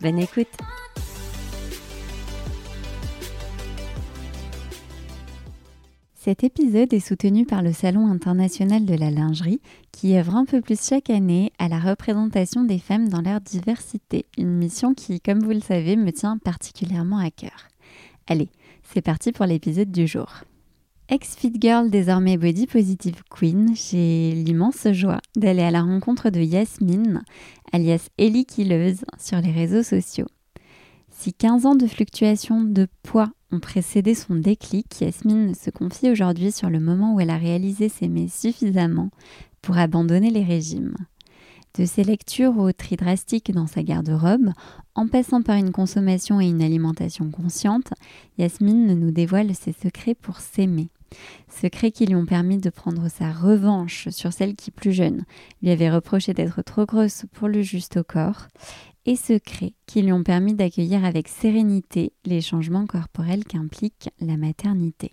Bonne écoute Cet épisode est soutenu par le Salon international de la lingerie qui œuvre un peu plus chaque année à la représentation des femmes dans leur diversité, une mission qui, comme vous le savez, me tient particulièrement à cœur. Allez, c'est parti pour l'épisode du jour. Ex-Fit Girl, désormais Body Positive Queen, j'ai l'immense joie d'aller à la rencontre de Yasmine, alias Ellie Killeuse, sur les réseaux sociaux. Si 15 ans de fluctuation de poids ont précédé son déclic, Yasmine se confie aujourd'hui sur le moment où elle a réalisé s'aimer suffisamment pour abandonner les régimes. De ses lectures au tri drastique dans sa garde-robe, en passant par une consommation et une alimentation consciente, Yasmine nous dévoile ses secrets pour s'aimer. Secrets qui lui ont permis de prendre sa revanche sur celle qui, plus jeune, lui avait reproché d'être trop grosse pour le juste au corps, et secrets qui lui ont permis d'accueillir avec sérénité les changements corporels qu'implique la maternité.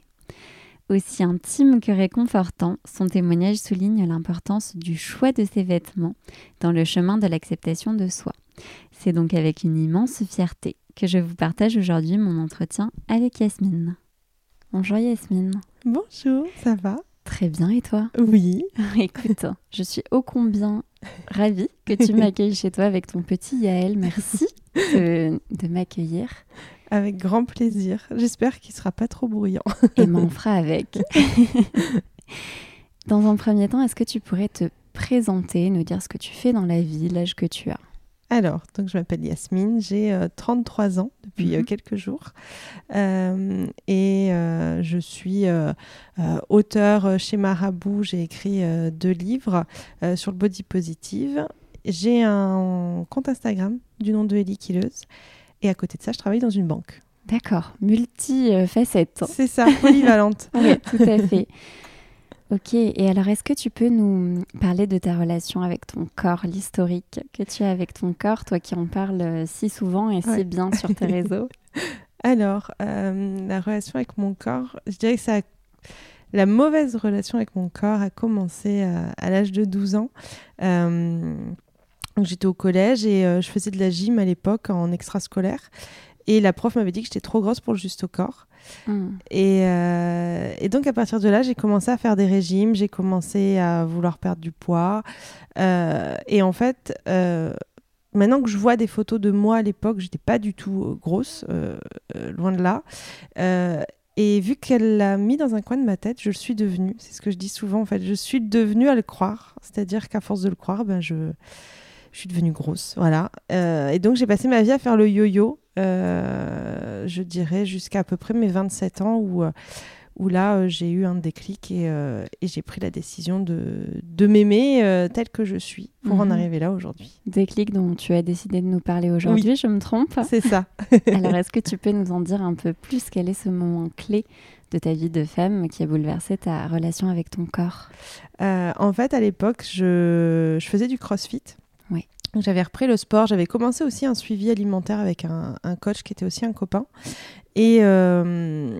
Aussi intime que réconfortant, son témoignage souligne l'importance du choix de ses vêtements dans le chemin de l'acceptation de soi. C'est donc avec une immense fierté que je vous partage aujourd'hui mon entretien avec Yasmine. Bonjour Yasmine. Bonjour, ça va Très bien, et toi? Oui. Écoute, je suis ô combien ravie que tu m'accueilles chez toi avec ton petit Yaël. Merci de, m'accueillir. Avec grand plaisir. J'espère qu'il sera pas trop bruyant. et m'en fera avec. Dans un premier temps, est-ce que tu pourrais te présenter, nous dire ce que tu fais dans la vie, l'âge que tu as? Alors, donc je m'appelle Yasmine, j'ai 33 euh, ans depuis euh, mhm. quelques jours euh, et je suis auteur chez Marabout. J'ai écrit deux livres sur le body positive. J'ai un compte Instagram du nom de Ellie Killeuse et à côté de ça, je travaille dans une banque. D'accord, multi-facette. C'est ça, polyvalente. oui, tout à fait. Ok, et alors est-ce que tu peux nous parler de ta relation avec ton corps, l'historique que tu as avec ton corps, toi qui en parles euh, si souvent et si bien sur tes réseaux? Alors, euh, la relation avec mon corps, je dirais que ça la mauvaise relation avec mon corps a commencé à, à l'âge de 12 ans. Euh, j'étais au collège et je faisais de la gym à l'époque en extrascolaire. Et la prof m'avait dit que j'étais trop grosse pour le juste au corps. Hmm. Euh, et, donc à partir de là, j'ai commencé à faire des régimes, j'ai commencé à vouloir perdre du poids. Euh, et en fait, euh, maintenant que je vois des photos de moi à l'époque, j'étais pas du tout grosse, loin de là. et vu qu'elle l'a mis dans un coin de ma tête, je le suis devenue. C'est ce que je dis souvent en fait. Je suis devenue à le croire. C'est-à-dire qu'à force de le croire, ben je je suis devenue grosse, voilà. et donc j'ai passé ma vie à faire le yo-yo, euh, je dirais jusqu'à à peu près mes 27 ans où, euh, où là euh, j'ai eu un déclic et, et j'ai pris la décision de, de m'aimer tel que je suis pour en mhm. arriver là aujourd'hui. Déclic dont tu as décidé de nous parler aujourd'hui, je me trompe C'est ça. Alors est-ce que tu peux nous en dire un peu plus? Quel est ce moment clé de ta vie de femme qui a bouleversé ta relation avec ton corps? En fait, à l'époque, je, je faisais du crossfit. J'avais repris le sport, j'avais commencé aussi un suivi alimentaire avec un, coach qui était aussi un copain. Et, euh,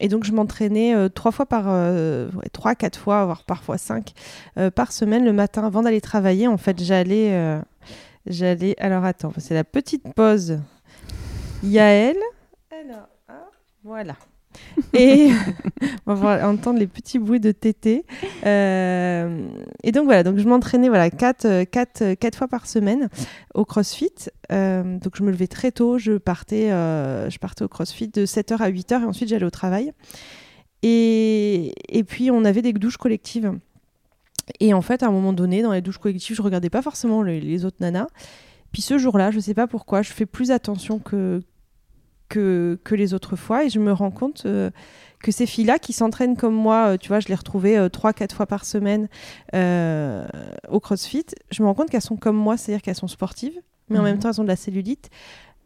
et donc je m'entraînais euh, trois fois par, euh, trois, quatre fois, voire parfois cinq par semaine le matin avant d'aller travailler. En fait, j'allais, j'allais. Alors attends, c'est la petite pause. Yael. Alors, ah, voilà. Et on va entendre les petits bruits de tété. Euh, et donc voilà, donc je m'entraînais voilà, 4, 4, 4, fois par semaine au CrossFit. Euh, donc je me levais très tôt, je partais, euh, je partais au CrossFit de 7h à 8h et ensuite j'allais au travail. Et, et puis on avait des douches collectives. Et en fait, à un moment donné, dans les douches collectives, je regardais pas forcément les, les autres nanas. Puis ce jour-là, je sais pas pourquoi, je fais plus attention que, que, que, les autres fois et je me rends compte euh, que ces filles-là qui s'entraînent comme moi, euh, tu vois, je les retrouvais euh, trois, quatre fois par semaine au CrossFit, je me rends compte qu'elles sont comme moi, c'est-à-dire qu'elles sont sportives, mais en même Mhm. temps, elles ont de la cellulite.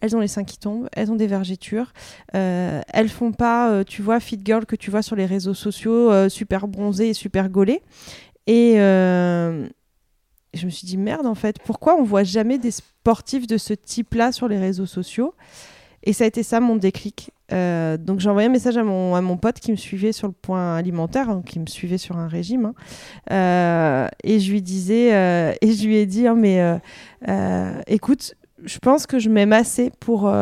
Elles ont les seins qui tombent, elles ont des vergitures. Euh, elles font pas, euh, tu vois, fit girl que tu vois sur les réseaux sociaux, euh, super bronzées et super gaulées. Et euh, je me suis dit, merde, en fait, pourquoi on voit jamais des sportifs de ce type-là sur les réseaux sociaux? Et ça a été ça mon déclic. Euh, donc j'ai envoyé un message à mon, à mon pote qui me suivait sur le point alimentaire, hein, qui me suivait sur un régime. hein. Euh, et je lui disais, euh, et je lui ai dit, hein, mais écoute, je pense que je m'aime assez pour,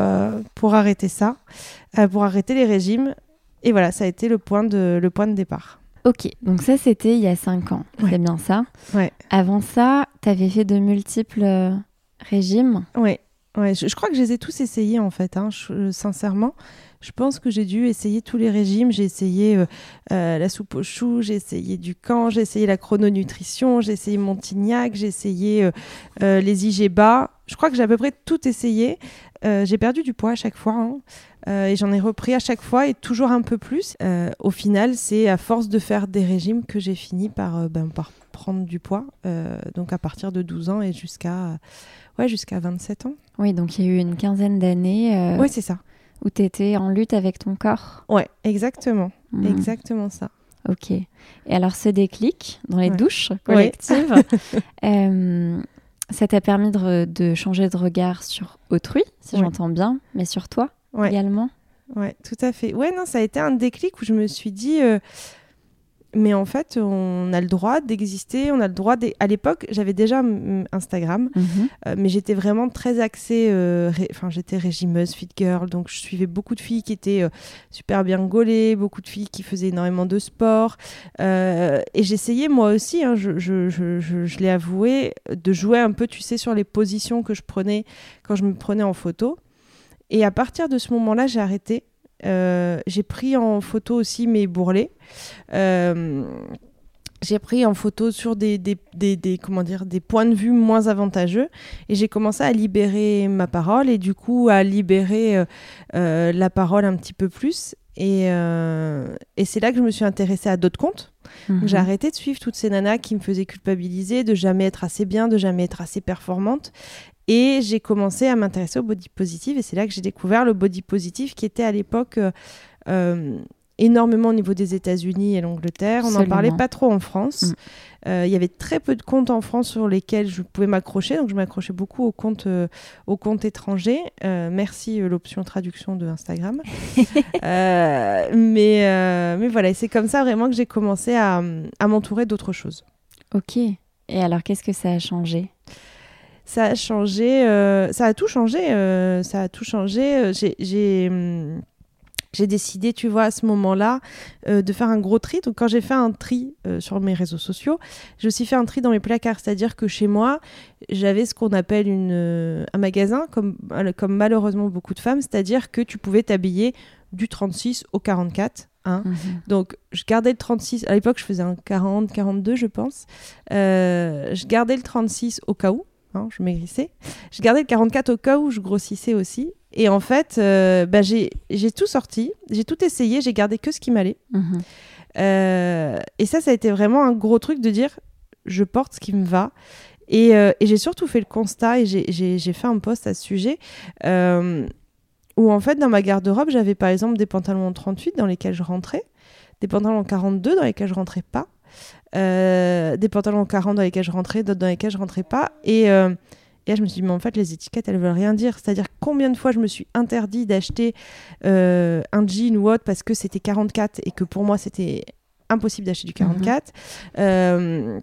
pour arrêter ça, pour arrêter les régimes. Et voilà, ça a été le point de, le point de départ. Ok, donc ça c'était il y a 5 ans, Ouais. c'est bien ça. Ouais. Avant ça, tu avais fait de multiples régimes. Ouais, ouais je, crois que je les ai tous essayés en fait, hein, sincèrement. Je pense que j'ai dû essayer tous les régimes. J'ai essayé euh, euh, la soupe aux choux, j'ai essayé du camp, j'ai essayé la chrononutrition, j'ai essayé Montignac, j'ai essayé euh, les IGBA. Je crois que j'ai à peu près tout essayé. J'ai perdu du poids à chaque fois hein. Et j'en ai repris à chaque fois et toujours un peu plus. Au final, c'est à force de faire des régimes que j'ai fini par, ben, par prendre du poids. Donc à partir de 12 ans et jusqu'à ouais, jusqu'à 27 ans. Oui, donc il y a eu une quinzaine d'années Ouais, c'est ça. Où tu étais en lutte avec ton corps. Ouais, exactement. Mhm. Exactement ça. Ok. Et alors ce déclic dans les Ouais. douches collectives, euh, ça t'a permis de, de changer de regard sur autrui, si Ouais. j'entends bien, mais sur toi Ouais. également? Ouais, tout à fait. Ouais, non, ça a été un déclic où je me suis dit, euh, mais en fait, on a le droit d'exister, on a le droit. À l'époque, j'avais déjà mm, Instagram, Mhm. euh, mais j'étais vraiment très axée. euh, ré- Enfin, j'étais régimeuse, fit girl, donc je suivais beaucoup de filles qui étaient euh, super bien gaulées, beaucoup de filles qui faisaient énormément de sport, et j'essayais moi aussi. hein, je je, je, je, je l'ai avoué, de jouer un peu, tu sais, sur les positions que je prenais quand je me prenais en photo. Et à partir de ce moment-là, j'ai arrêté. J'ai pris en photo aussi mes bourrelets. Euh, j'ai pris en photo sur des, des, des, des- comment dire, des points de vue moins avantageux et j'ai commencé à libérer ma parole et du coup à libérer euh, euh, la parole un petit peu plus. Et, euh, et c'est là que je me suis intéressée à d'autres comptes. Donc, Mhm. J'ai arrêté de suivre toutes ces nanas qui me faisaient culpabiliser, de jamais être assez bien, de jamais être assez performante. Et j'ai commencé à m'intéresser au body positive. Et c'est là que j'ai découvert le body positive qui était à l'époque euh, énormément au niveau des États-Unis et l'Angleterre. On n'en parlait pas trop en France. Mm. Euh, Il y avait très peu de comptes en France sur lesquels je pouvais m'accrocher. Donc je m'accrochais beaucoup aux comptes, euh, aux comptes étrangers. Euh, merci l'option traduction de Instagram. Mais, mais voilà, c'est comme ça vraiment que j'ai commencé à, à m'entourer d'autres choses. Ok. Et alors qu'est-ce que ça a changé? Ça a changé, euh, ça a tout changé, euh, ça a tout changé. J'ai, j'ai, décidé, tu vois, à ce moment-là, euh, de faire un gros tri. Donc, quand j'ai fait un tri euh, sur mes réseaux sociaux, j'ai aussi fait un tri dans mes placards. C'est-à-dire que chez moi, j'avais ce qu'on appelle une, euh, un magasin, comme, comme malheureusement beaucoup de femmes, c'est-à-dire que tu pouvais t'habiller du 36 au 44. Hein. Mhm. Donc, je gardais le 36. À l'époque, je faisais un 40, 42, je pense. Je gardais le 36 au cas où. Hein, je maigrissais. Je gardais le 44 au cas où je grossissais aussi. Et en fait, euh, bah, j'ai tout sorti. J'ai tout essayé. J'ai gardé que ce qui m'allait. Mhm. Euh, et ça, ça a été vraiment un gros truc de dire je porte ce qui me va. Et, euh, et j'ai surtout fait le constat, et j'ai- fait un post à ce sujet, où en fait, dans ma garde-robe, j'avais par exemple des pantalons en 38 dans lesquels je rentrais, des pantalons en 42 dans lesquels je rentrais pas, euh, des pantalons en 40 dans lesquels je rentrais, d'autres dans lesquels je rentrais pas. Et, euh, et là, je me suis dit, mais en fait, les étiquettes, elles veulent rien dire. C'est-à-dire combien de fois je me suis interdit d'acheter euh, un jean ou autre parce que c'était 44 et que pour moi, c'était impossible d'acheter du 44. Euh,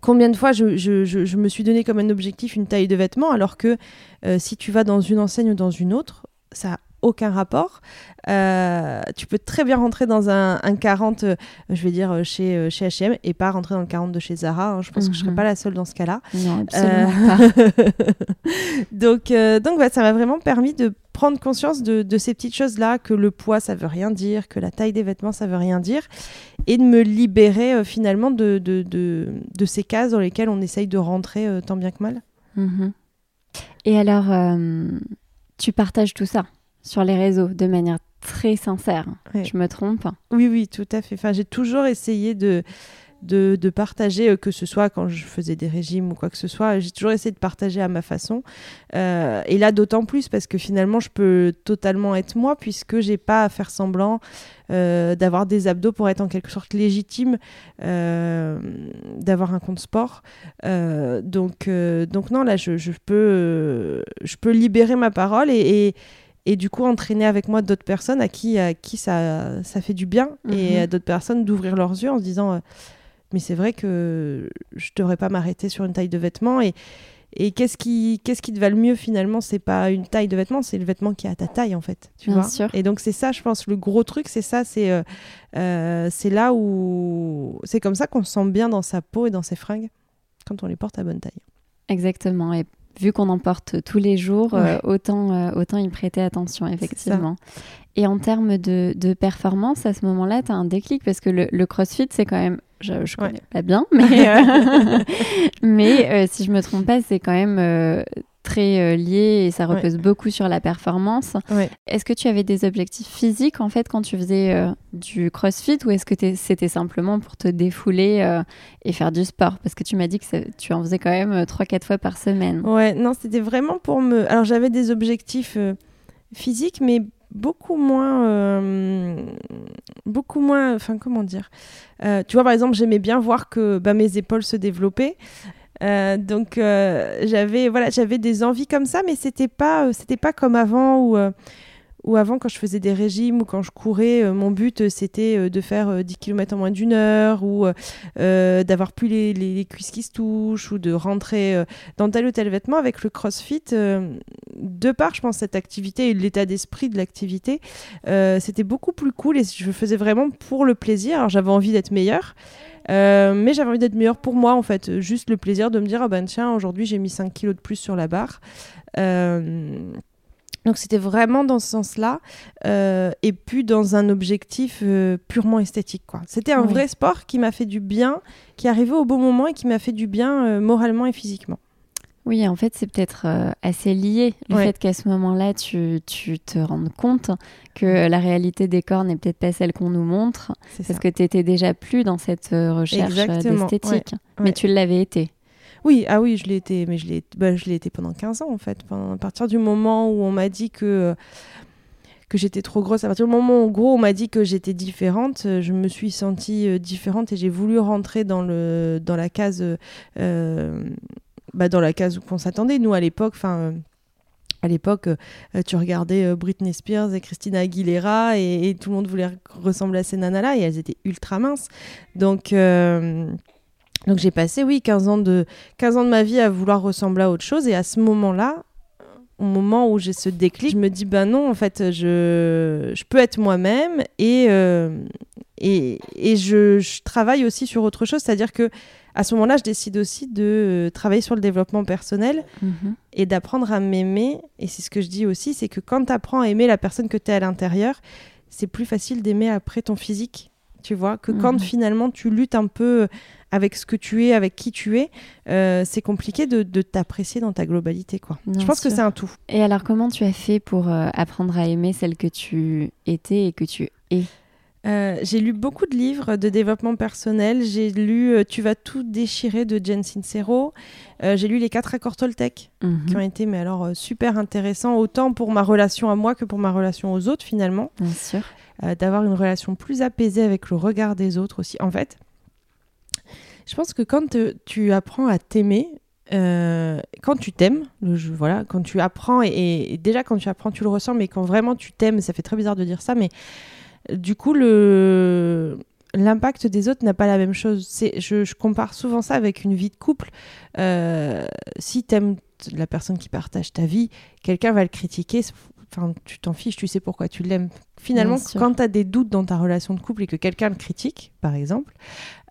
combien de fois je, je- je- je me suis donné comme un objectif une taille de vêtement alors que euh, si tu vas dans une enseigne ou dans une autre, ça a aucun rapport. Euh, tu peux très bien rentrer dans un, un 40, euh, je vais dire, euh, chez, chez H&M et pas rentrer dans le 40 de chez Zara. hein. Je pense que je serais Mhm. pas la seule dans ce cas-là. Non, absolument pas. Donc, donc ouais, ça m'a vraiment permis de prendre conscience de, de ces petites choses-là, que le poids, ça veut rien dire, que la taille des vêtements, ça veut rien dire, et de me libérer euh, finalement de, de, de, de ces cases dans lesquelles on essaye de rentrer euh, tant bien que mal. Mhm. Et alors, euh, tu partages tout ça? Sur les réseaux de manière très sincère. Ouais. Je me trompe Oui, oui, tout à fait. Enfin, j'ai toujours essayé de, de, de, partager, que ce soit quand je faisais des régimes ou quoi que ce soit. J'ai toujours essayé de partager à ma façon. et là, d'autant plus parce que finalement, je peux totalement être moi puisque j'ai pas à faire semblant. Euh, d'avoir des abdos pour être en quelque sorte légitime, euh, d'avoir un compte sport. Euh, donc, donc non, là, je, je, peux, je peux libérer ma parole et, et, du coup entraîner avec moi d'autres personnes à qui, à qui ça, ça fait du bien et mhm. à d'autres personnes d'ouvrir leurs yeux en se disant mais c'est vrai que je devrais pas m'arrêter sur une taille de vêtements et, et qu'est-ce qui, qu'est-ce qui te va le mieux finalement? C'est pas une taille de vêtement, c'est le vêtement qui est à ta taille en fait. Tu vois? Et donc c'est ça, je pense, le gros truc, c'est ça, c'est euh, euh, c'est là où c'est comme ça qu'on se sent bien dans sa peau et dans ses fringues quand on les porte à bonne taille. Exactement. Et vu qu'on en porte tous les jours, euh, autant, autant y prêter attention, effectivement. Et en termes de, de performance, à ce moment-là, tu as un déclic parce que le, le crossfit, c'est quand même je, ne connais pas bien, mais, euh, mais euh, si je me trompe pas, c'est quand même euh, très lié et ça repose beaucoup sur la performance. Est-ce que tu avais des objectifs physiques en fait quand tu faisais du crossfit ou est-ce que c'était simplement pour te défouler et faire du sport? Parce que tu m'as dit que tu en faisais quand même 3-4 fois par semaine. Ouais, non, c'était vraiment pour me. Alors j'avais des objectifs physiques, mais beaucoup moins euh, beaucoup moins enfin comment dire euh, tu vois par exemple j'aimais bien voir que bah, mes épaules se développaient euh, donc j'avais voilà j'avais des envies comme ça mais c'était pas c'était pas comme avant où ou avant, quand je faisais des régimes ou quand je courais, euh, mon but euh, c'était euh, de faire 10 km en moins d'une heure ou d'avoir plus les, les, cuisses qui se touchent ou de rentrer dans tel ou tel vêtement. Avec le crossfit, de part, je pense, cette activité et l'état d'esprit de l'activité, c'était beaucoup plus cool et je faisais vraiment pour le plaisir. Alors j'avais envie d'être meilleure. Mais j'avais envie d'être meilleure pour moi en fait, juste le plaisir de me dire ah ben tiens aujourd'hui j'ai mis 5 kilos de plus sur la barre. Donc c'était vraiment dans ce sens-là, euh, et puis dans un objectif euh, purement esthétique. quoi. C'était un vrai sport qui m'a fait du bien, qui arrivait au bon moment et qui m'a fait du bien euh, moralement et physiquement. Oui, en fait, c'est peut-être assez lié, le fait qu'à ce moment-là, tu, tu, te rendes compte que la réalité des corps n'est peut-être pas celle qu'on nous montre, parce que tu étais déjà plus dans cette recherche d'esthétique, mais tu l'avais été. Oui, ah oui, je l'ai été, mais je l'ai, bah, été pendant 15 ans en fait. à partir du moment où on m'a dit que que j'étais trop grosse, à partir du moment où gros on m'a dit que j'étais différente, je me suis sentie euh, différente et j'ai voulu rentrer dans le dans la case euh, bah, dans la case où on s'attendait. Nous à l'époque, enfin à l'époque, euh, tu regardais Britney Spears et Christina Aguilera et, tout le monde voulait ressembler à ces nanas-là et elles étaient ultra minces. Donc, donc j'ai passé, oui, 15 ans, de, 15 ans de ma vie à vouloir ressembler à autre chose. Et à ce moment-là, au moment où j'ai ce déclic, je me dis, ben non, en fait, je, je peux être moi-même et, euh, et, et je, je, travaille aussi sur autre chose. C'est-à-dire que à ce moment-là, je décide aussi de travailler sur le développement personnel mhm. et d'apprendre à m'aimer. Et c'est ce que je dis aussi, c'est que quand tu apprends à aimer la personne que tu es à l'intérieur, c'est plus facile d'aimer après ton physique. Tu vois, que quand mhm. finalement tu luttes un peu avec ce que tu es, avec qui tu es, euh, c'est compliqué de, t'apprécier dans ta globalité. Quoi. Je pense que c'est un tout. Et alors, comment tu as fait pour euh, apprendre à aimer celle que tu étais et que tu es? Euh, j'ai lu beaucoup de livres de développement personnel. J'ai lu Tu vas tout déchirer de Jen Sincero. j'ai lu les quatre accords Toltec mhm. qui ont été mais alors super intéressants autant pour ma relation à moi que pour ma relation aux autres finalement. Bien sûr. D'avoir une relation plus apaisée avec le regard des autres aussi. En fait, je pense que quand tu apprends à t'aimer, euh, quand tu t'aimes, voilà, quand tu apprends, et, déjà quand tu apprends, tu le ressens, mais quand vraiment tu t'aimes, ça fait très bizarre de dire ça, mais du coup, le l'impact des autres n'a pas la même chose. C'est, je, compare souvent ça avec une vie de couple. Euh, si tu aimes la personne qui partage ta vie, quelqu'un va le critiquer. Enfin, tu t'en fiches, tu sais pourquoi tu l'aimes. Finalement, quand tu as des doutes dans ta relation de couple et que quelqu'un le critique, par exemple,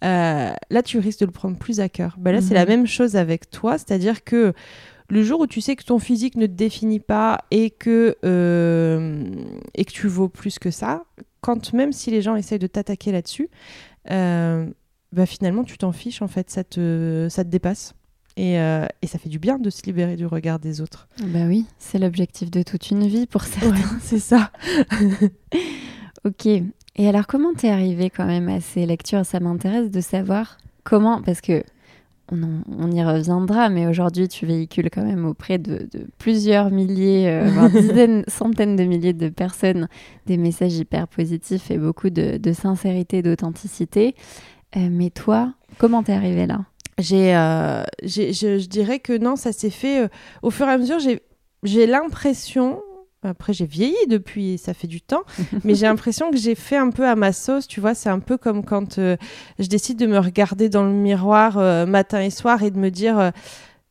euh, là, tu risques de le prendre plus à cœur. Bah, là, c'est la mhm. même chose avec toi, c'est-à-dire que le jour où tu sais que ton physique ne te définit pas et que, euh, et que tu vaux plus que ça, quand même si les gens essayent de t'attaquer là-dessus, euh, bah, finalement, tu t'en fiches, en fait, ça te, ça te dépasse. Et, et, ça fait du bien de se libérer du regard des autres. Bah oui, c'est l'objectif de toute une vie pour ça. c'est ça. ok. Et alors, comment t'es arrivé quand même à ces lectures? Ça m'intéresse de savoir comment, parce que on, y reviendra, mais aujourd'hui, tu véhicules quand même auprès de, plusieurs milliers, euh, voire dizaines, centaines de milliers de personnes des messages hyper positifs et beaucoup de, sincérité, d'authenticité. Euh, mais toi, comment t'es arrivé là? J'ai, euh, je, dirais que non, ça s'est fait au fur et à mesure. J'ai l'impression, après, j'ai vieilli depuis, ça fait du temps, mais j'ai l'impression que j'ai fait un peu à ma sauce, tu vois. C'est un peu comme quand euh, je décide de me regarder dans le miroir euh, matin et soir et de me dire, euh,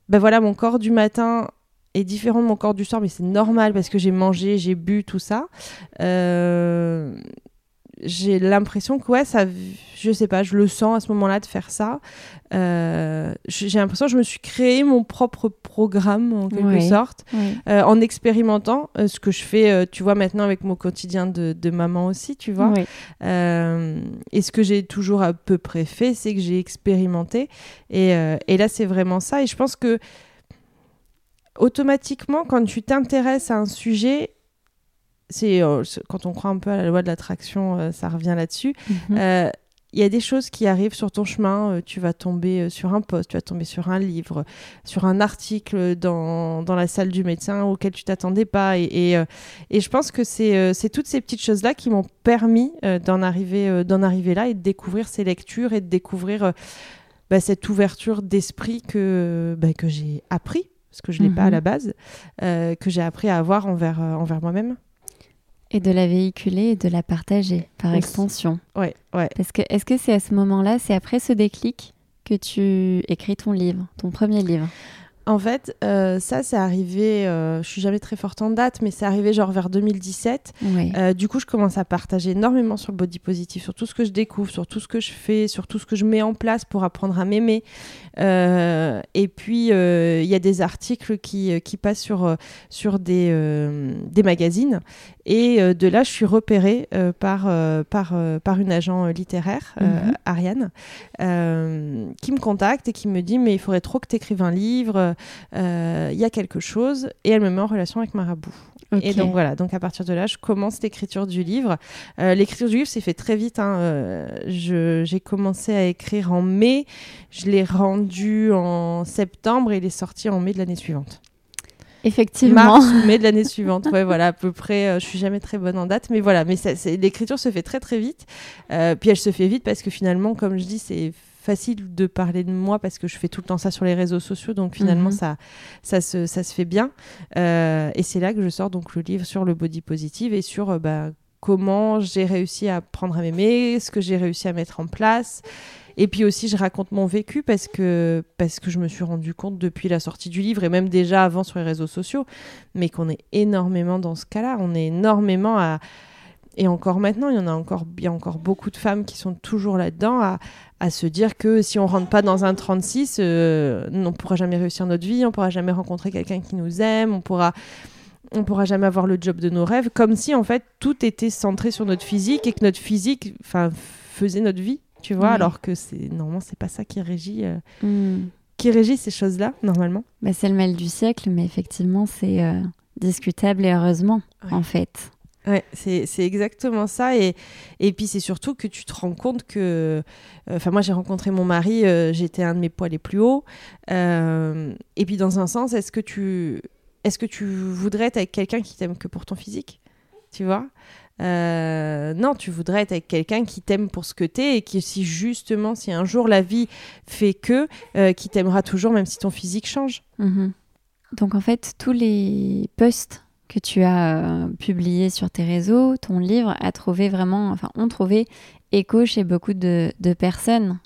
ben voilà, mon corps du matin est différent de mon corps du soir, mais c'est normal parce que j'ai mangé, j'ai bu, tout ça j'ai l'impression que ouais ça je sais pas je le sens à ce moment-là de faire ça. Euh, j'ai l'impression que je me suis créé mon propre programme en quelque sorte euh, en expérimentant euh, ce que je fais tu vois maintenant avec mon quotidien de, de maman aussi tu vois. Et ce que j'ai toujours à peu près fait c'est que j'ai expérimenté. Et, et là c'est vraiment ça. Et je pense que automatiquement quand tu t'intéresses à un sujet euh, c'est quand on croit un peu à la loi de l'attraction, euh, ça revient là-dessus. Mhm. Euh, il y a des choses qui arrivent sur ton chemin. tu vas tomber sur un poste, tu vas tomber sur un livre, sur un article dans, dans la salle du médecin auquel tu t'attendais pas. Et, et, je pense que c'est toutes ces petites choses-là qui m'ont permis d'en arriver, d'en arriver là et de découvrir ces lectures et de découvrir bah, cette ouverture d'esprit que, bah, que j'ai appris, parce que je ne l'ai pas à mhm. la base, que j'ai appris à avoir envers, envers moi-même. Et de la véhiculer et de la partager par extension. Ouais, ouais. Parce que est-ce que c'est à ce moment-là, c'est après ce déclic que tu écris ton livre, ton premier livre? En fait, euh, ça, c'est arrivé, euh, je suis jamais très forte en date, mais c'est arrivé genre vers 2017. Euh, du coup, je commence à partager énormément sur le body positive, sur tout ce que je découvre, sur tout ce que je fais, sur tout ce que je mets en place pour apprendre à m'aimer. Et puis, il y a des articles qui, qui passent sur, sur des, des magazines. Et de là, je suis repérée par, par, par une agent littéraire, mhm. Ariane, qui me contacte et qui me dit, mais il faudrait trop que tu écrives un livre il euh, y a quelque chose, et elle me met en relation avec Marabout. Et donc voilà, donc à partir de là, je commence l'écriture du livre. Euh, l'écriture du livre s'est fait très vite. Hein. Euh, j'ai commencé à écrire en mai, je l'ai rendu en septembre et il est sorti en mai de l'année suivante. Effectivement. Mars ou mai de l'année suivante. Ouais, voilà, à peu près. je suis jamais très bonne en date, mais voilà. Mais l'écriture se fait très très vite. puis elle se fait vite parce que finalement, comme je dis, c'est facile de parler de moi parce que je fais tout le temps ça sur les réseaux sociaux, donc finalement mhm. ça, ça, se, ça se fait bien. Euh, et c'est là que je sors donc le livre sur le body positive et sur euh, bah, comment j'ai réussi à prendre à m'aimer, ce que j'ai réussi à mettre en place. Et puis aussi, je raconte mon vécu parce que, parce que je me suis rendu compte depuis la sortie du livre et même déjà avant sur les réseaux sociaux, mais qu'on est énormément dans ce cas-là. On est énormément à, et encore maintenant, il y en a encore, bien encore beaucoup de femmes qui sont toujours là-dedans à, à, se dire que si on rentre pas dans un 36, euh, on ne pourra jamais réussir notre vie, on pourra jamais rencontrer quelqu'un qui nous aime, on pourra on pourra jamais avoir le job de nos rêves, comme si en fait tout était centré sur notre physique et que notre physique, enfin, faisait notre vie, tu vois, alors que c'est normalement c'est pas ça qui régit. Euh, hmm. Qui régit ces choses-là, normalement bah, C'est le mal du siècle, mais effectivement, c'est euh, discutable et heureusement, en fait. Ouais, c'est exactement ça. Et, et puis, c'est surtout que tu te rends compte que. Euh, enfin, moi, j'ai rencontré mon mari, euh, j'étais un de mes poids les plus hauts. Euh, et puis, dans un sens, est-ce que tu. Est-ce que tu voudrais être avec quelqu'un qui t'aime que pour ton physique Tu vois? Non, tu voudrais être avec quelqu'un qui t'aime pour ce que t'es et qui, si justement, si un jour la vie fait que, qui t'aimera toujours, même si ton physique change. Mm-hmm. Donc, en fait, tous les posts que tu as euh, publié sur tes réseaux, ton livre a trouvé vraiment, enfin, ont trouvé écho chez beaucoup de, personnes.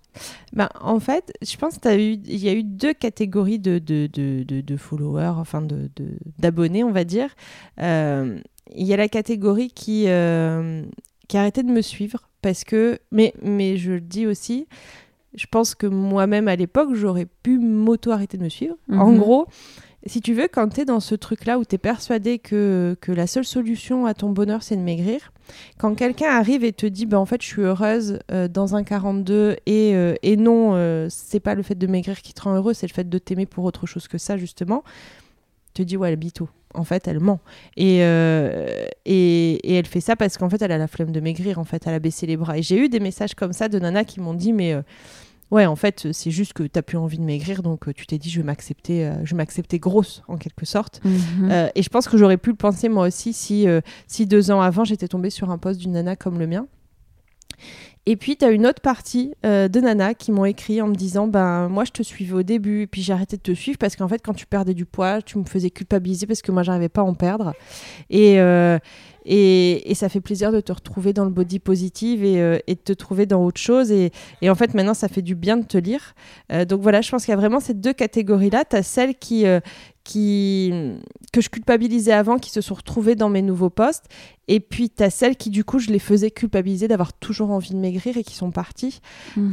Ben, en fait, je pense qu'il y a eu deux catégories de, de, de followers, enfin d'abonnés, on va dire. Euh, il y a la catégorie qui, euh, qui a arrêté de me suivre parce que, mais, mais je le dis aussi, je pense que moi-même à l'époque, j'aurais pu m'auto-arrêter de me suivre. En mhm. gros, si tu veux, quand tu es dans ce truc-là où tu es persuadé que, que la seule solution à ton bonheur, c'est de maigrir, quand quelqu'un arrive et te dit, bah, en fait, je suis heureuse euh, dans un 42 et, euh, et non, euh, c'est pas le fait de maigrir qui te rend heureux, c'est le fait de t'aimer pour autre chose que ça, justement, te dis, ouais, bito. en fait, elle ment. Et, et, elle fait ça parce qu'en fait, elle a la flemme de maigrir. En fait, elle a baissé les bras. Et j'ai eu des messages comme ça de nanas qui m'ont dit, mais ouais, en fait, c'est juste que tu n'as plus envie de maigrir, donc euh, tu t'es dit, je vais m'accepter, euh, je vais m'accepter grosse, en quelque sorte. Mhm. Euh, et je pense que j'aurais pu le penser moi aussi si, si deux ans avant, j'étais tombée sur un poste d'une nana comme le mien. Et puis, tu as une autre partie de nana qui m'ont écrit en me disant ben Moi, je te suivais au début, et puis j'ai arrêté de te suivre parce qu'en fait, quand tu perdais du poids, tu me faisais culpabiliser parce que moi, j'arrivais pas à en perdre. Et, et, ça fait plaisir de te retrouver dans le body positive et, euh, et de te trouver dans autre chose. Et, et, en fait, maintenant, ça fait du bien de te lire. Euh, donc voilà, je pense qu'il y a vraiment ces deux catégories-là. Tu as celles qui, euh, qui, que je culpabilisais avant, qui se sont retrouvées dans mes nouveaux postes. Et puis, tu as celles qui, du coup, je les faisais culpabiliser d'avoir toujours envie de maigrir et qui sont parties. Mhm.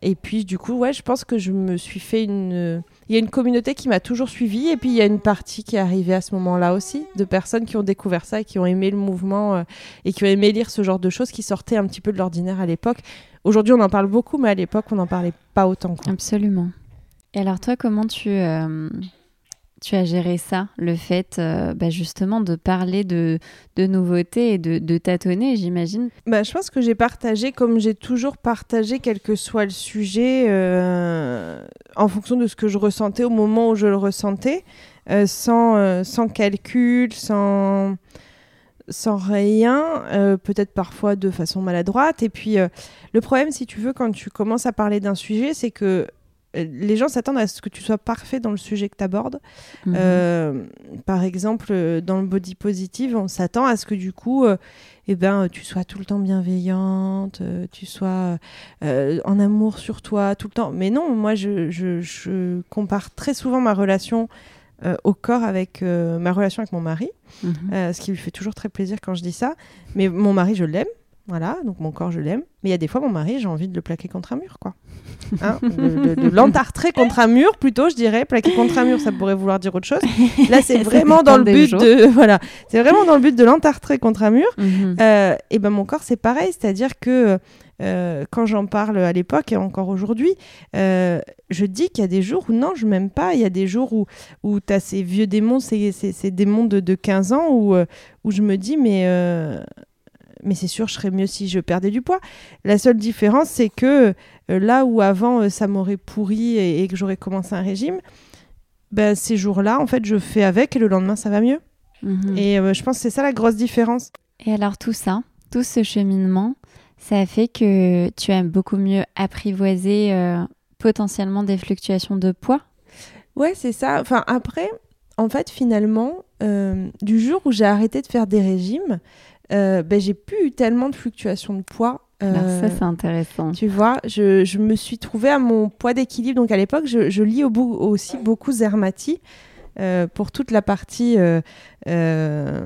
et puis, du coup, ouais, je pense que je me suis fait une il y a une communauté qui m'a toujours suivi et puis il y a une partie qui est arrivée à ce moment-là aussi, de personnes qui ont découvert ça et qui ont aimé le mouvement euh, et qui ont aimé lire ce genre de choses qui sortaient un petit peu de l'ordinaire à l'époque. Aujourd'hui, on en parle beaucoup, mais à l'époque, on n'en parlait pas autant. Absolument. Et alors toi, comment tu, euh, tu as géré ça, le fait euh, bah, justement de parler de, de nouveautés et de, de tâtonner, j'imagine bah, Je pense que j'ai partagé, comme j'ai toujours partagé, quel que soit le sujet, euh, en fonction de ce que je ressentais au moment où je le ressentais, euh, sans, sans calcul, sans sans rien, peut-être parfois de façon maladroite. Et puis, le problème, si tu veux, quand tu commences à parler d'un sujet, c'est que les gens s'attendent à ce que tu sois parfait dans le sujet que tu abordes. Mhm. Euh, par exemple, euh, dans le body positive, on s'attend à ce que du coup, eh ben, tu sois tout le temps bienveillante, tu sois en amour sur toi tout le temps. Mais non, moi, je, compare très souvent ma relation au corps avec ma relation avec mon mari, mhm. ce qui lui fait toujours très plaisir quand je dis ça. Mais mon mari, je l'aime. Voilà, donc mon corps, je l'aime. Mais il y a des fois, mon mari, j'ai envie de le plaquer contre un mur, quoi. Hein de, l'entartrer contre un mur, plutôt, je dirais. Plaquer contre un mur, ça pourrait vouloir dire autre chose. Là, c'est vraiment dans le but de... Voilà, c'est vraiment dans le but de l'entartrer contre un mur. Mhm. Euh, et ben mon corps, c'est pareil. C'est-à-dire que... Euh, quand j'en parle à l'époque et encore aujourd'hui, euh, je dis qu'il y a des jours où non, je m'aime pas. Il y a des jours où, où tu as ces vieux démons, ces, ces, démons de, de, 15 ans, où, où je me dis, mais mais c'est sûr, je serais mieux si je perdais du poids. La seule différence, c'est que euh, là où avant euh, ça m'aurait pourri et, que j'aurais commencé un régime, ben, ces jours-là, en fait, je fais avec et le lendemain, ça va mieux. Mhm. Et euh, je pense que c'est ça la grosse différence. Et alors tout ça, tout ce cheminement, ça a fait que tu as beaucoup mieux apprivoisé potentiellement des fluctuations de poids? Ouais, c'est ça. Enfin, après, en fait, finalement, du jour où j'ai arrêté de faire des régimes, euh, ben, j'ai plus eu tellement de fluctuations de poids. Alors ça, c'est intéressant. Tu vois, je, je, me suis trouvée à mon poids d'équilibre. Donc à l'époque, je, je, lis au bout, aussi beaucoup Zermati. Euh, pour toute la partie euh, euh,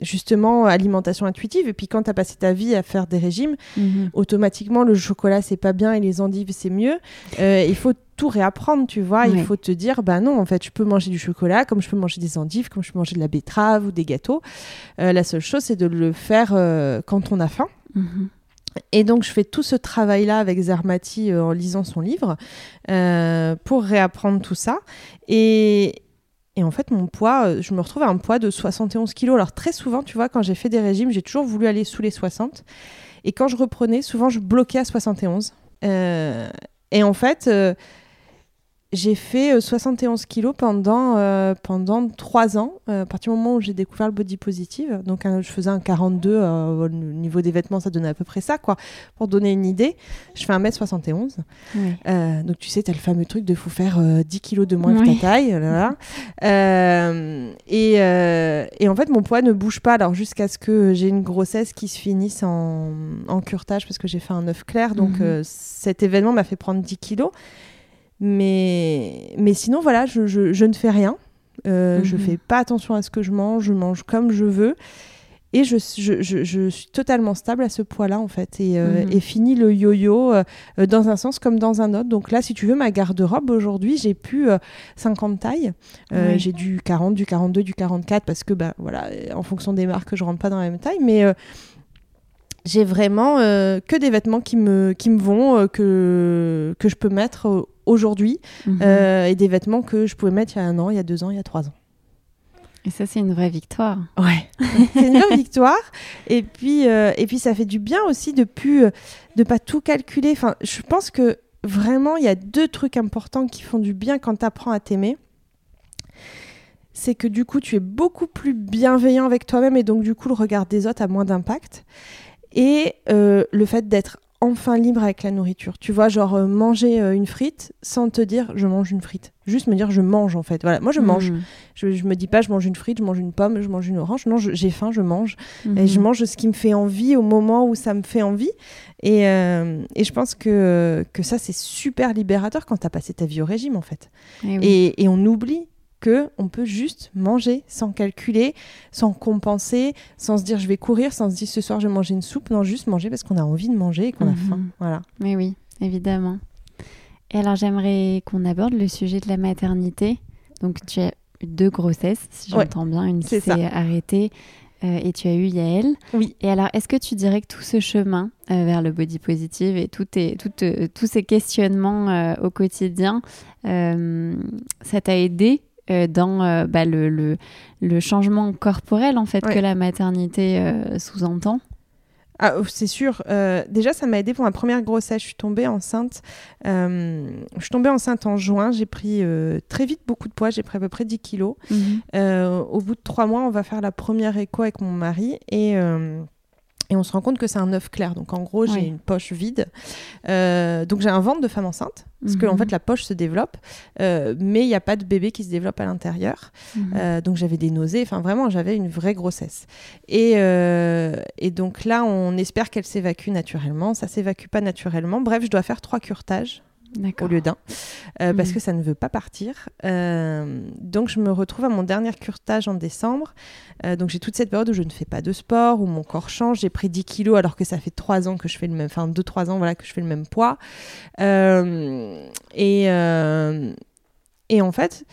justement alimentation intuitive. Et puis quand tu as passé ta vie à faire des régimes, mhm. automatiquement le chocolat c'est pas bien et les endives c'est mieux. il faut tout réapprendre, tu vois. Il faut te dire, bah non, en fait, je peux manger du chocolat, comme je peux manger des endives, comme je peux manger de la betterave ou des gâteaux. la seule chose, c'est de le faire quand on a faim. Mhm. Et donc, je fais tout ce travail-là avec Zermati euh, en lisant son livre euh, pour réapprendre tout ça. Et, et, en fait, mon poids, euh, je me retrouve à un poids de 71 kg. Alors, très souvent, tu vois, quand j'ai fait des régimes, j'ai toujours voulu aller sous les 60. Et quand je reprenais, souvent, je bloquais à 71. et en fait j'ai fait 71 euh, kilos pendant, euh, pendant 3 ans, euh, à partir du moment où j'ai découvert le body positive. Donc, je faisais un 42 au niveau des vêtements, ça donnait à peu près ça, quoi. Pour donner une idée, je fais 1m71. donc, tu sais, tu as le fameux truc de faut faire 10 kilos de moins que ta taille. et, et, en fait, mon poids ne bouge pas, alors jusqu'à ce que j'ai une grossesse qui se finisse en, en curtage, parce que j'ai fait un œuf clair. Donc, mhm. cet événement m'a fait prendre 10 kilos. Mais, mais sinon, voilà, je, je, je ne fais rien. Euh, Je mhm. fais pas attention à ce que je mange, je mange comme je veux. Et je, je, je suis totalement stable à ce poids-là, en fait. Et, euh, mhm. et fini le yo-yo euh, dans un sens comme dans un autre. Donc là, si tu veux, ma garde-robe aujourd'hui, j'ai plus 50 euh, tailles. J'ai du 40, du 42, du 44, parce que, ben, voilà, en fonction des marques, je rentre pas dans la même taille. Mais j'ai vraiment que des vêtements qui me, qui me vont, que, que je peux mettre aujourd'hui mhm. euh, et des vêtements que je pouvais mettre il y a un an, il y a deux ans, il y a trois ans. Et ça, c'est une vraie victoire. Ouais, c'est une vraie victoire. Et puis, euh, et puis, ça fait du bien aussi de euh, de pas tout calculer. Enfin, je pense que vraiment, il y a deux trucs importants qui font du bien quand tu apprends à t'aimer. C'est que du coup, tu es beaucoup plus bienveillant avec toi-même et donc du coup, le regard des autres a moins d'impact. Et euh, le fait d'être enfin libre avec la nourriture. Tu vois, genre euh, manger euh, une frite sans te dire je mange une frite. Juste me dire je mange en fait. Voilà, moi je mange. Hmm. Je, je, me dis pas je mange une frite, je mange une pomme, je mange une orange. Non, j'ai faim, je mange. Et je hmm. mange ce qui me fait envie au moment où ça me fait envie. Et, euh, et je pense que, que ça c'est super libérateur quand tu as passé ta vie au régime en fait. Eh et, et on oublie que on peut juste manger sans calculer, sans compenser, sans se dire je vais courir, sans se dire ce soir je vais manger une soupe, non juste manger parce qu'on a envie de manger et qu'on a mhm. faim. Voilà. Mais oui, évidemment. Et alors j'aimerais qu'on aborde le sujet de la maternité. Donc tu as eu deux grossesses, si j'entends bien, une qui s'est arrêtée euh, et tu as eu Yael. Oui. Et alors, est-ce que tu dirais que tout ce chemin euh, vers le body positive et tout euh, tous ces questionnements au quotidien, ça t'a aidé euh, dans euh, bah, le, le, le, changement corporel en fait que la maternité euh, sous-entend ah, oh, c'est sûr. déjà, ça m'a aidé pour ma première grossesse. Je suis tombée enceinte. je suis tombée enceinte en juin. J'ai pris très vite beaucoup de poids. J'ai pris à peu près 10 kilos. Mhm. au bout de trois mois, on va faire la première écho avec mon mari. Et et on se rend compte que c'est un œuf clair. Donc en gros, j'ai une poche vide. Euh, donc j'ai un ventre de femme enceinte. Parce que en mhm. fait, la poche se développe. Euh, mais il n'y a pas de bébé qui se développe à l'intérieur. Mhm. Euh, donc j'avais des nausées. Enfin vraiment, j'avais une vraie grossesse. Et, et donc là, on espère qu'elle s'évacue naturellement. Ça s'évacue pas naturellement. Bref, je dois faire trois curetages au lieu d'un, euh, parce mhm. que ça ne veut pas partir. Euh, donc je me retrouve à mon dernier curtage en décembre. Euh, donc j'ai toute cette période où je ne fais pas de sport, où mon corps change. J'ai pris 10 kilos alors que ça fait 3 ans que je fais le même, enfin 2-3 ans voilà, que je fais le même poids. et, et en fait,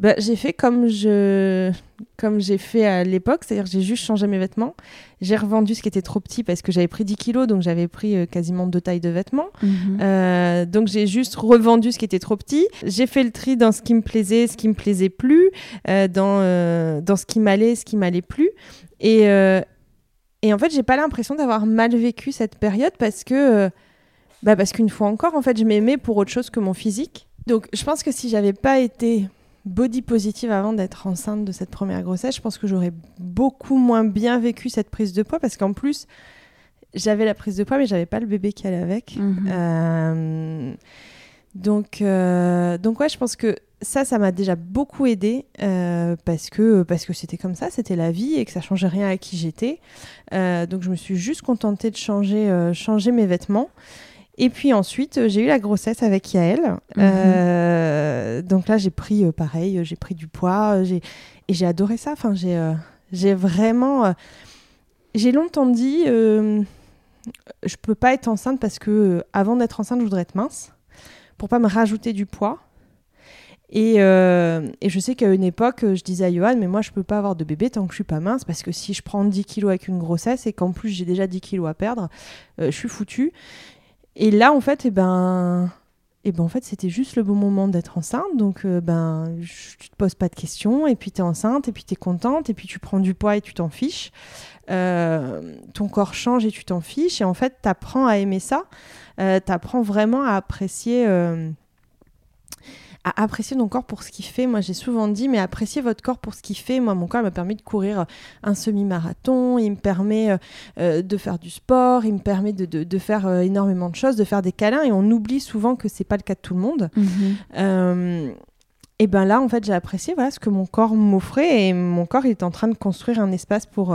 bah, j'ai fait comme je comme j'ai fait à l'époque, c'est-à-dire j'ai juste changé mes vêtements. J'ai revendu ce qui était trop petit parce que j'avais pris 10 kilos, donc j'avais pris euh, quasiment deux tailles de vêtements. Mhm. Euh, donc j'ai juste revendu ce qui était trop petit. J'ai fait le tri dans ce qui me plaisait, ce qui me plaisait plus, euh, dans, dans ce qui m'allait, ce qui m'allait plus. Et, et en fait, j'ai pas l'impression d'avoir mal vécu cette période parce que, bah parce qu'une fois encore, en fait, je m'aimais pour autre chose que mon physique. Donc je pense que si j'avais pas été body positive avant d'être enceinte de cette première grossesse, je pense que j'aurais beaucoup moins bien vécu cette prise de poids parce qu'en plus, j'avais la prise de poids, mais j'avais pas le bébé qui allait avec. Mhm. Euh, donc, euh, donc ouais, je pense que ça, ça m'a déjà beaucoup aidé euh, parce que parce que c'était comme ça, c'était la vie et que ça changeait rien à qui j'étais. donc je me suis juste contentée de changer changer mes vêtements. Et puis ensuite, euh, j'ai eu la grossesse avec Yael. Mhm. Euh, donc là, j'ai pris, euh, pareil, j'ai pris du poids et j'ai adoré ça. Enfin, j'ai vraiment... j'ai longtemps dit, je peux pas être enceinte parce que avant d'être enceinte, je voudrais être mince pour pas me rajouter du poids. Et, et, je sais qu'à une époque, je disais à Johan, mais moi, je peux pas avoir de bébé tant que je suis pas mince, parce que si je prends 10 kilos avec une grossesse et qu'en plus j'ai déjà 10 kilos à perdre, je suis foutue. Et là, en fait, eh ben, eh ben en fait, c'était juste le bon moment d'être enceinte. Donc, euh, ben, tu te poses pas de questions, et puis tu es enceinte, et puis tu es contente, et puis tu prends du poids et tu t'en fiches. Euh, ton corps change et tu t'en fiches. Et en fait, tu apprends à aimer ça. Euh, tu apprends vraiment à apprécier à apprécier ton corps pour ce qu'il fait. Moi, j'ai souvent dit, mais appréciez votre corps pour ce qu'il fait. Moi, mon corps m'a permis de courir un semi-marathon, il me permet euh, euh, de faire du sport, il me permet de, de, faire euh, énormément de choses, de faire des câlins, et on oublie souvent que c'est pas le cas de tout le monde. Mhm. et ben là, en fait, j'ai apprécié voilà ce que mon corps m'offrait, et mon corps il est en train de construire un espace pour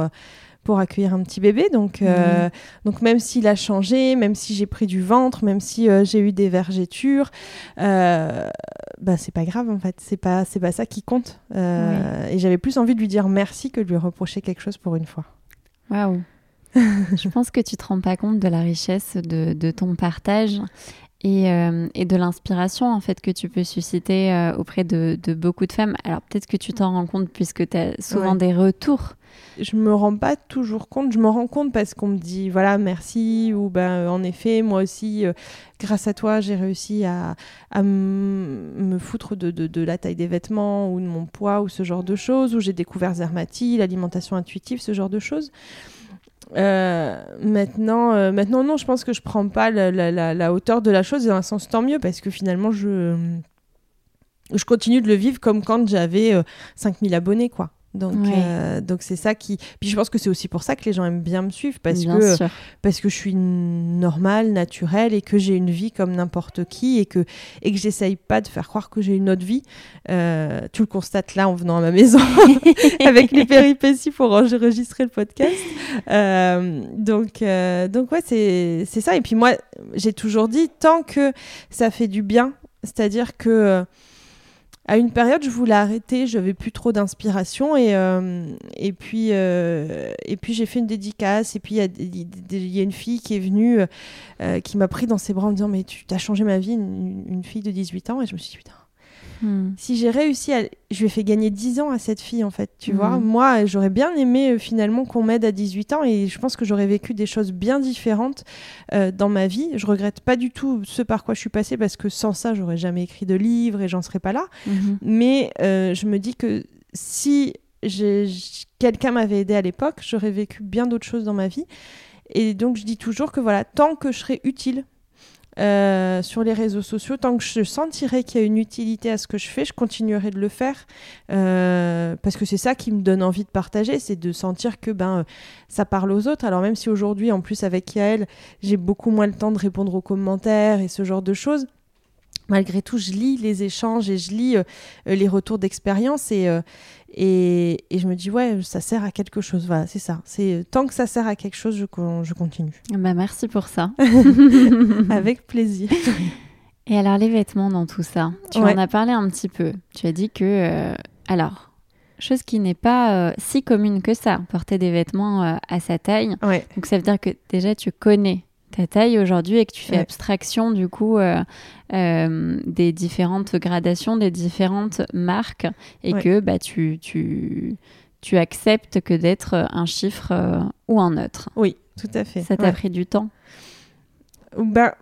pour accueillir un petit bébé. Donc, euh, mhm. donc même s'il a changé, même si j'ai pris du ventre, même si euh, j'ai eu des vergetures, euh, bah c'est pas grave en fait. C'est pas c'est pas ça qui compte. Et j'avais plus envie de lui dire merci que de lui reprocher quelque chose pour une fois. Waouh. Je pense que tu te rends pas compte de la richesse de, de ton partage et, euh, et, de l'inspiration en fait que tu peux susciter euh, auprès de, de, beaucoup de femmes. Alors peut-être que tu t'en rends compte puisque tu as souvent des retours. Je me rends pas toujours compte, je me rends compte parce qu'on me dit voilà merci ou ben en effet moi aussi euh, grâce à toi j'ai réussi à, à me foutre de, de, de, la taille des vêtements ou de mon poids ou ce genre de choses ou j'ai découvert Zermati, l'alimentation intuitive, ce genre de choses. Euh, maintenant, euh, maintenant, non, je pense que je prends pas la, la, la, hauteur de la chose et dans un sens tant mieux parce que finalement, je, je continue de le vivre comme quand j'avais 5000 euh, abonnés, quoi. Donc, euh, donc c'est ça qui. Puis je pense que c'est aussi pour ça que les gens aiment bien me suivre parce que parce que je suis normale, naturelle et que j'ai une vie comme n'importe qui et que et que j'essaye pas de faire croire que j'ai une autre vie. Euh, tu le constates là en venant à ma maison avec les péripéties pour enregistrer le podcast. Euh, donc donc ouais c'est c'est ça. Et puis moi j'ai toujours dit tant que ça fait du bien, c'est-à-dire que à une période, je voulais arrêter, j'avais plus trop d'inspiration et, euh, euh, et puis j'ai fait une dédicace et puis il y, a une fille qui est venue, euh, qui m'a pris dans ses bras en me disant mais tu as changé ma vie, une, fille de 18 ans et je me suis dit putain Hmm. Si j'ai réussi à. Je lui ai fait gagner 10 ans à cette fille, en fait, tu vois. Hmm. Moi, j'aurais bien aimé euh, finalement qu'on m'aide à 18 ans et je pense que j'aurais vécu des choses bien différentes euh, dans ma vie. Je regrette pas du tout ce par quoi je suis passée parce que sans ça, j'aurais jamais écrit de livre et j'en serais pas là. Hmm. Mais euh, je me dis que si quelqu'un m'avait aidé à l'époque, j'aurais vécu bien d'autres choses dans ma vie. Et donc, je dis toujours que voilà, tant que je serai utile euh, sur les réseaux sociaux. Tant que je sentirai qu'il y a une utilité à ce que je fais, je continuerai de le faire euh, parce que c'est ça qui me donne envie de partager, c'est de sentir que ben ça parle aux autres. Alors même si aujourd'hui, en plus avec Yael, j'ai beaucoup moins le temps de répondre aux commentaires et ce genre de choses malgré tout, je lis les échanges et je lis euh, les retours d'expérience et, et, je me dis, ouais, ça sert à quelque chose. Voilà, c'est ça. C'est Tant que ça sert à quelque chose, je, je continue. Bah, merci pour ça. Avec plaisir. Et alors, les vêtements dans tout ça, tu en as parlé un petit peu. Tu as dit que. Euh, alors, chose qui n'est pas euh, si commune que ça, porter des vêtements euh, à sa taille. Donc, ça veut dire que déjà, tu connais ta taille aujourd'hui et que tu fais abstraction du coup euh, euh, des différentes gradations, des différentes marques et que bah, tu, tu, tu acceptes que d'être un chiffre euh, ou un autre. Oui, tout à fait. Ça t'a pris du temps? Bah,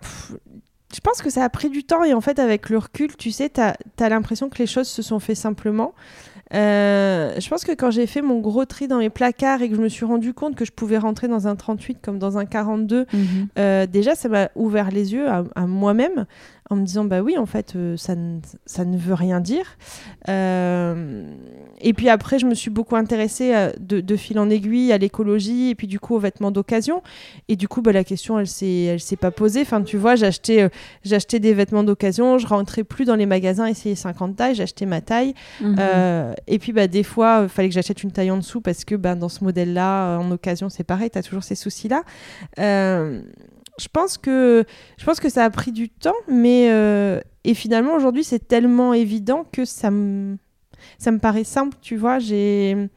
Je pense que ça a pris du temps et en fait avec le recul, tu sais, tu as, as l'impression que les choses se sont faites simplement. Euh, je pense que quand j'ai fait mon gros tri dans mes placards et que je me suis rendu compte que je pouvais rentrer dans un 38 comme dans un 42, mhm. euh, déjà ça m'a ouvert les yeux à, à moi-même en me disant bah oui en fait euh, ça, ne, ça ne veut rien dire. Euh, et puis après je me suis beaucoup intéressée euh, de, de, fil en aiguille à l'écologie et puis du coup aux vêtements d'occasion. Et du coup bah, la question elle s'est elle s'est pas posée. Enfin tu vois j'achetais j'achetais des vêtements d'occasion je rentrais plus dans les magasins essayer 50 tailles j'achetais ma taille. Mhm. et puis bah des fois il fallait que j'achète une taille en dessous parce que bah, dans ce modèle là en occasion c'est pareil tu as toujours ces soucis là je pense que ça a pris du temps, mais euh, et finalement aujourd'hui c'est tellement évident que ça me ça me paraît simple, tu vois. J'ai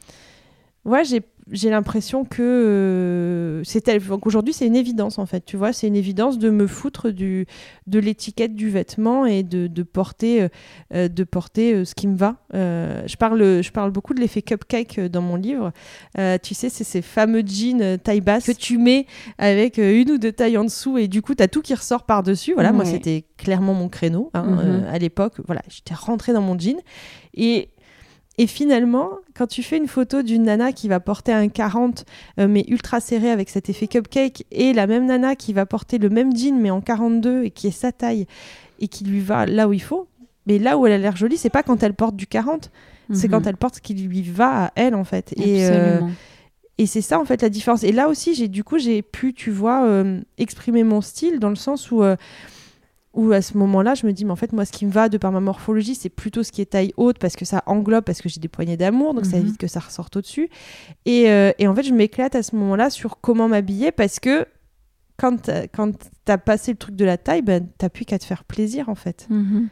ouais j'ai j'ai l'impression que euh, c'est aujourd'hui c'est une évidence en fait tu vois c'est une évidence de me foutre du de l'étiquette du vêtement et de, de porter euh, de porter euh, ce qui me va. Je parle je parle beaucoup de l'effet cupcake dans mon livre. Tu sais c'est ces fameux jeans taille basse que tu mets avec une ou deux tailles en dessous et du coup tu as tout qui ressort par dessus voilà moi c'était clairement mon créneau hein, mhm. à l'époque. Voilà j'étais rentrée dans mon jean et et finalement, quand tu fais une photo d'une nana qui va porter un 40 euh, mais ultra serré avec cet effet cupcake et la même nana qui va porter le même jean mais en 42 et qui est sa taille et qui lui va là où il faut, mais là où elle a l'air jolie, c'est pas quand elle porte du 40, c'est mhm. quand elle porte ce qui lui va à elle en fait. Et, euh, et c'est ça en fait la différence. Et là aussi, j'ai du coup j'ai pu, tu vois, euh, exprimer mon style dans le sens où où à ce moment-là, je me dis, mais en fait, moi, ce qui me va de par ma morphologie, c'est plutôt ce qui est taille haute parce que ça englobe, parce que j'ai des poignées d'amour, donc ça mhm. évite que ça ressorte au-dessus. Et, euh, et, en fait, je m'éclate à ce moment-là sur comment m'habiller parce que quand, quand t'as passé le truc de la taille, ben, t'as plus qu'à te faire plaisir, en fait. Mhm.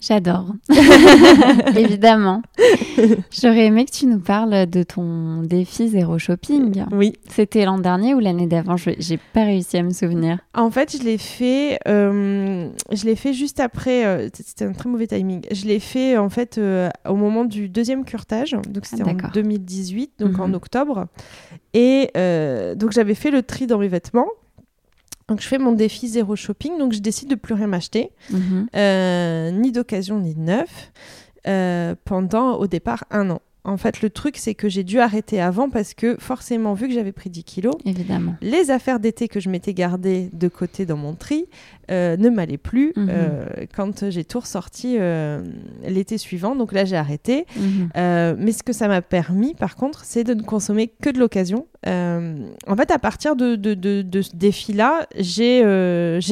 J'adore. Évidemment. J'aurais aimé que tu nous parles de ton défi zéro shopping. Oui. C'était l'an dernier ou l'année d'avant? J'ai pas réussi à me souvenir. En fait, je l'ai fait. Euh, je l'ai fait juste après. Euh, c'était un très mauvais timing. Je l'ai fait en fait euh, au moment du deuxième curtage. Donc c'était en 2018, donc en mhm. octobre. Et donc j'avais fait le tri dans mes vêtements. Donc je fais mon défi zéro shopping, donc je décide de plus rien m'acheter, mhm. euh, ni d'occasion ni de neuf, euh, pendant au départ un an. En fait, le truc, c'est que j'ai dû arrêter avant parce que forcément, vu que j'avais pris 10 kilos, Évidemment. les affaires d'été que je m'étais gardées de côté dans mon tri euh, ne m'allaient plus mhm. euh, quand j'ai tout ressorti euh, l'été suivant. Donc là, j'ai arrêté. Mhm. mais ce que ça m'a permis, par contre, c'est de ne consommer que de l'occasion. en fait, à partir de, de, de, ce défi-là, j'ai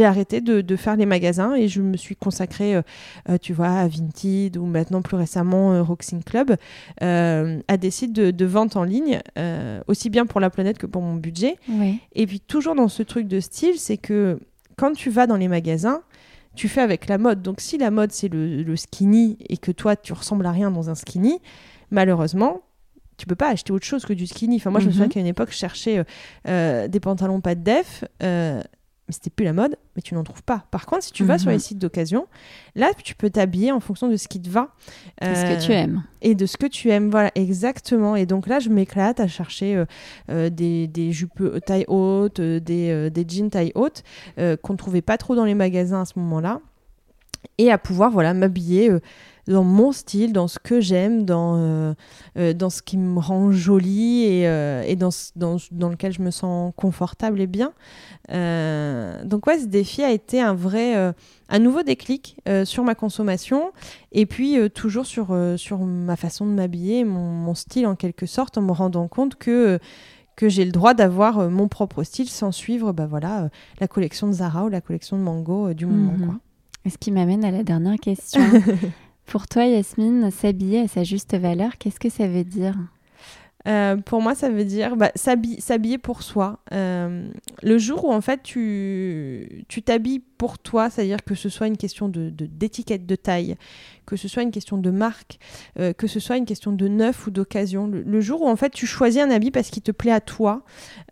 arrêté de, faire les magasins et je me suis consacrée, tu vois, à Vinted ou maintenant plus récemment Roxing Club à des sites de, vente en ligne, aussi bien pour la planète que pour mon budget. Et puis toujours dans ce truc de style, c'est que quand tu vas dans les magasins, tu fais avec la mode. Donc si la mode c'est le, skinny et que toi tu ressembles à rien dans un skinny, malheureusement, tu peux pas acheter autre chose que du skinny. Enfin, moi, je me souviens mhm. qu'à une époque, je cherchais euh, des pantalons pas de def mais c'était plus la mode, mais tu n'en trouves pas. Par contre, si tu vas sur les mhm. sites d'occasion, là, tu peux t'habiller en fonction de ce qui te va. de ce que tu aimes. Euh, et de ce que tu aimes, voilà, exactement. Et donc là, je m'éclate à chercher euh, euh, des, des, jupes taille haute, des, des jeans taille haute, qu'on ne trouvait pas trop dans les magasins à ce moment-là. Et à pouvoir, voilà, m'habiller dans mon style, dans ce que j'aime, dans, euh, euh, dans ce qui me rend jolie et, euh, et dans, dans, dans, lequel je me sens confortable et bien. donc ouais, ce défi a été un vrai, un nouveau déclic sur ma consommation et puis toujours sur, sur ma façon de m'habiller, mon, mon, style en quelque sorte, en me rendant compte que que j'ai le droit d'avoir mon propre style sans suivre bah voilà, la collection de Zara ou la collection de Mango du moment. Mhm. Quoi. Ce qui m'amène à la dernière question? Pour toi, Yasmine, s'habiller à sa juste valeur, qu'est-ce que ça veut dire? Euh, pour moi, ça veut dire bah, s'habiller pour soi. Euh, le jour où en fait tu t'habilles pour toi, c'est-à-dire que ce soit une question de d'étiquette de, taille, que ce soit une question de marque, euh, que ce soit une question de neuf ou d'occasion, le, jour où en fait tu choisis un habit parce qu'il te plaît à toi,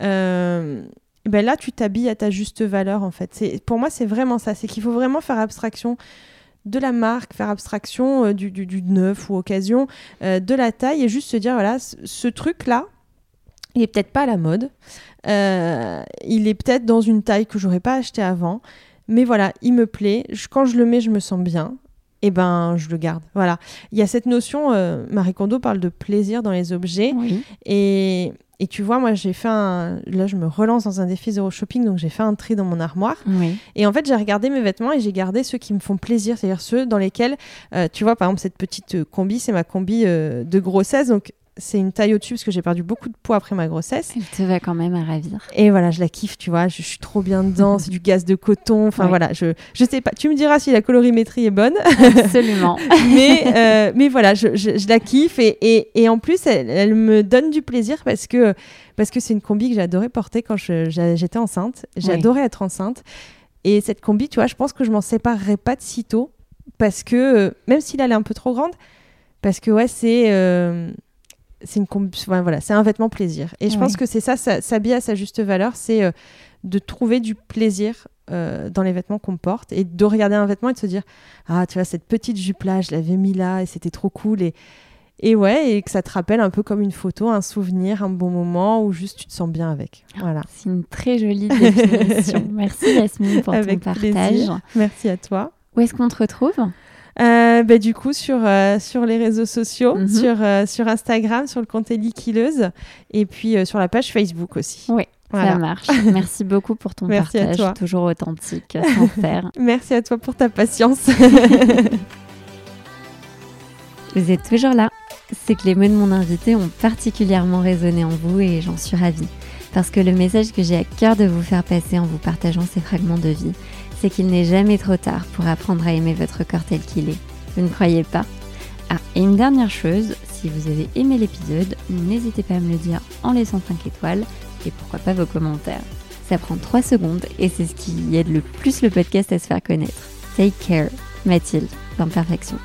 ben là tu t'habilles à ta juste valeur en fait. Pour moi, c'est vraiment ça. C'est qu'il faut vraiment faire abstraction de la marque, faire abstraction euh, du, du, neuf ou occasion, euh, de la taille et juste se dire voilà, ce, truc-là, il est peut-être pas à la mode, euh, il est peut-être dans une taille que j'aurais pas acheté avant, mais voilà, il me plaît, quand je le mets, je me sens bien. Et eh ben, je le garde. Voilà. Il y a cette notion, Marie Kondo parle de plaisir dans les objets. Et et tu vois, moi, j'ai fait un. Là, je me relance dans un défi zéro shopping, donc j'ai fait un tri dans mon armoire. Et en fait, j'ai regardé mes vêtements et j'ai gardé ceux qui me font plaisir, c'est-à-dire ceux dans lesquels, euh, tu vois, par exemple, cette petite euh, combi, c'est ma combi euh, de grossesse. Donc, c'est une taille au-dessus parce que j'ai perdu beaucoup de poids après ma grossesse. Elle te va quand même à ravir. Et voilà, je la kiffe, tu vois, je, suis trop bien dedans, c'est du gaz de coton, enfin voilà, je, je sais pas, tu me diras si la colorimétrie est bonne. Absolument. mais, euh, mais voilà, je, je, la kiffe et, et, et en plus, elle, elle, me donne du plaisir parce que parce que c'est une combi que j'adorais porter quand j'étais enceinte. J'adorais être enceinte. Et cette combi, tu vois, je pense que je m'en séparerai pas de sitôt parce que, euh, même si elle est un peu trop grande, parce que ouais, c'est... Euh, c'est une voilà, c'est un vêtement plaisir. Et je pense que c'est ça, s'habiller à sa juste valeur, c'est euh, de trouver du plaisir euh, dans les vêtements qu'on porte et de regarder un vêtement et de se dire ah tu vois cette petite jupe là, je l'avais mis là et c'était trop cool et et ouais et que ça te rappelle un peu comme une photo, un souvenir, un bon moment où juste tu te sens bien avec. Voilà. C'est une très jolie définition. Merci Yasmine pour ton partage. Merci à toi. Où est-ce qu'on te retrouve? Euh, bah, du coup, sur, euh, sur les réseaux sociaux, mhm. sur, euh, sur Instagram, sur le compte Liquileuse, et puis sur la page Facebook aussi. Oui. Ça marche. Merci beaucoup pour ton Merci partage, à toi. toujours authentique, sans faire. Merci à toi pour ta patience. vous êtes toujours là. C'est que les mots de mon invité ont particulièrement résonné en vous et j'en suis ravie. Parce que le message que j'ai à cœur de vous faire passer en vous partageant ces fragments de vie, c'est qu'il n'est jamais trop tard pour apprendre à aimer votre corps tel qu'il est. Vous ne croyez pas? Ah, et une dernière chose, si vous avez aimé l'épisode, n'hésitez pas à me le dire en laissant 5 étoiles et pourquoi pas vos commentaires. Ça prend 3 secondes et c'est ce qui aide le plus le podcast à se faire connaître. Take care Mathilde, l'imperfection.